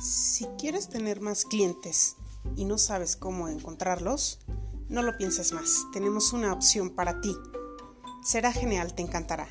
Si quieres tener más clientes y no sabes cómo encontrarlos, no lo pienses más. Tenemos una opción para ti. Será genial, te encantará.